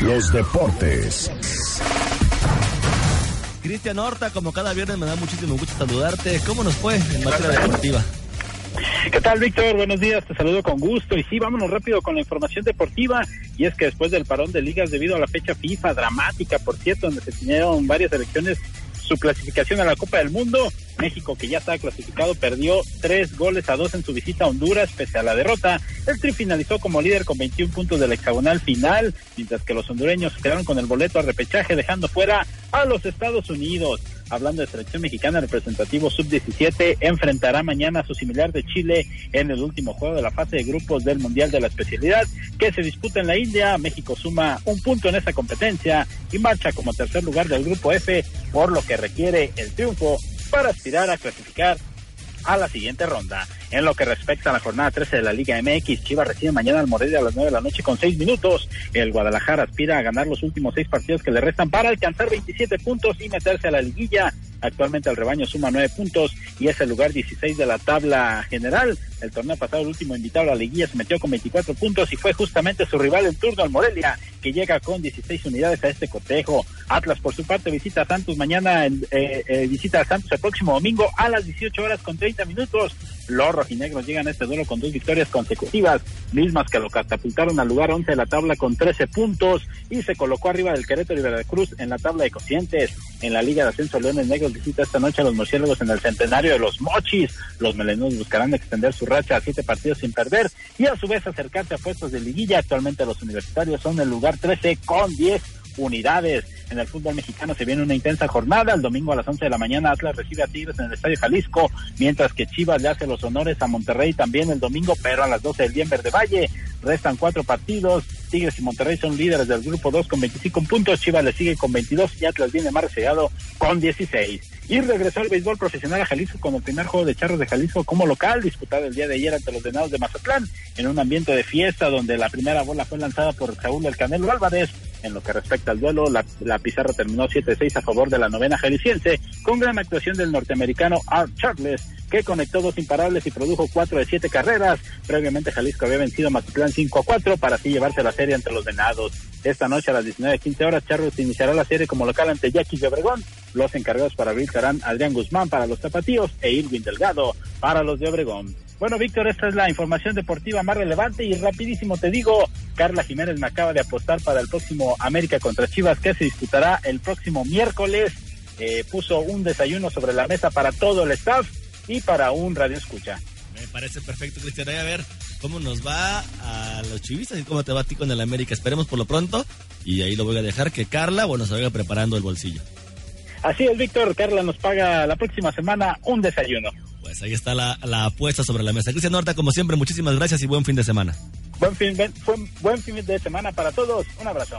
los deportes. Cristian Horta, como cada viernes me da muchísimo gusto saludarte. ¿Cómo nos fue en materia deportiva? ¿Qué tal, Víctor? Buenos días, te saludo con gusto. Y sí, vámonos rápido con la información deportiva. Y es que después del parón de ligas debido a la fecha FIFA dramática, por cierto, donde se tenieron varias elecciones su clasificación a la Copa del Mundo. México, que ya está clasificado, perdió tres goles a dos en su visita a Honduras, pese a la derrota. El Tri finalizó como líder con 21 puntos del hexagonal final, mientras que los hondureños quedaron con el boleto a repechaje, dejando fuera a los Estados Unidos. Hablando de selección mexicana, el representativo sub-17 enfrentará mañana a su similar de Chile en el último juego de la fase de grupos del Mundial de la Especialidad que se disputa en la India. México suma un punto en esa competencia y marcha como tercer lugar del grupo F, por lo que requiere el triunfo para aspirar a clasificar a la siguiente ronda. En lo que respecta a la jornada 13 de la Liga MX, Chivas recibe mañana al Morelia a las 9 de la noche con 6 minutos. El Guadalajara aspira a ganar los últimos 6 partidos que le restan para alcanzar 27 puntos y meterse a la liguilla. Actualmente el rebaño suma 9 puntos y es el lugar 16 de la tabla general. El torneo pasado, el último invitado a la liguilla se metió con 24 puntos y fue justamente su rival en turno, al Morelia, que llega con 16 unidades a este cotejo. Atlas, por su parte, visita a Santos mañana, eh, eh, visita a Santos el próximo domingo a las 18 horas con 30 minutos. Los rojinegros llegan a este duelo con dos victorias consecutivas, mismas que lo catapultaron al lugar 11 de la tabla con 13 puntos y se colocó arriba del Querétaro y Veracruz en la tabla de cocientes. En la Liga de Ascenso, Leones Negros visita esta noche a los murciélagos en el centenario de los Mochis. Los melenudos buscarán extender su racha a siete partidos sin perder y a su vez acercarse a puestos de liguilla. Actualmente los universitarios son el lugar 13 con 10 unidades. En el fútbol mexicano se viene una intensa jornada. El domingo a las 11 de la mañana Atlas recibe a Tigres en el Estadio Jalisco, mientras que Chivas le hace los honores a Monterrey también el domingo, pero a las 12 del día en Verde Valle. Restan cuatro partidos. Tigres y Monterrey son líderes del grupo 2 con 25 puntos. Chivas le sigue con 22 y Atlas viene más reseado con 16. Y regresó al béisbol profesional a Jalisco con el primer juego de Charros de Jalisco como local, disputado el día de ayer ante los Venados de Mazatlán, en un ambiente de fiesta donde la primera bola fue lanzada por Saúl del Canelo Álvarez. En lo que respecta al duelo, la, pizarra terminó 7-6 a favor de la novena jalisciense, con gran actuación del norteamericano Art Charles, que conectó dos imparables y produjo cuatro de siete carreras. Previamente Jalisco había vencido a Mazatlán 5 a 4 para así llevarse la serie ante los Venados. Esta noche a las 19.15 horas, Charles iniciará la serie como local ante Jackie de Obregón. Los encargados para abrir serán Adrián Guzmán para los Tapatíos e Irwin Delgado para los de Obregón. Bueno, Víctor, esta es la información deportiva más relevante y rapidísimo te digo, Carla Jiménez me acaba de apostar para el próximo América contra Chivas que se disputará el próximo miércoles. Eh, puso un desayuno sobre la mesa para todo el staff y para un radio escucha. Me parece perfecto, Cristian. a ver cómo nos va a los chivistas y cómo te va a ti con el América. Esperemos por lo pronto y ahí lo voy a dejar que Carla, bueno, se vaya preparando el bolsillo. Así es, Víctor. Carla nos paga la próxima semana un desayuno. Pues ahí está la, la apuesta sobre la mesa. Cristian Horta, como siempre, muchísimas gracias y buen fin de semana. Buen fin, buen, buen fin de semana para todos. Un abrazo.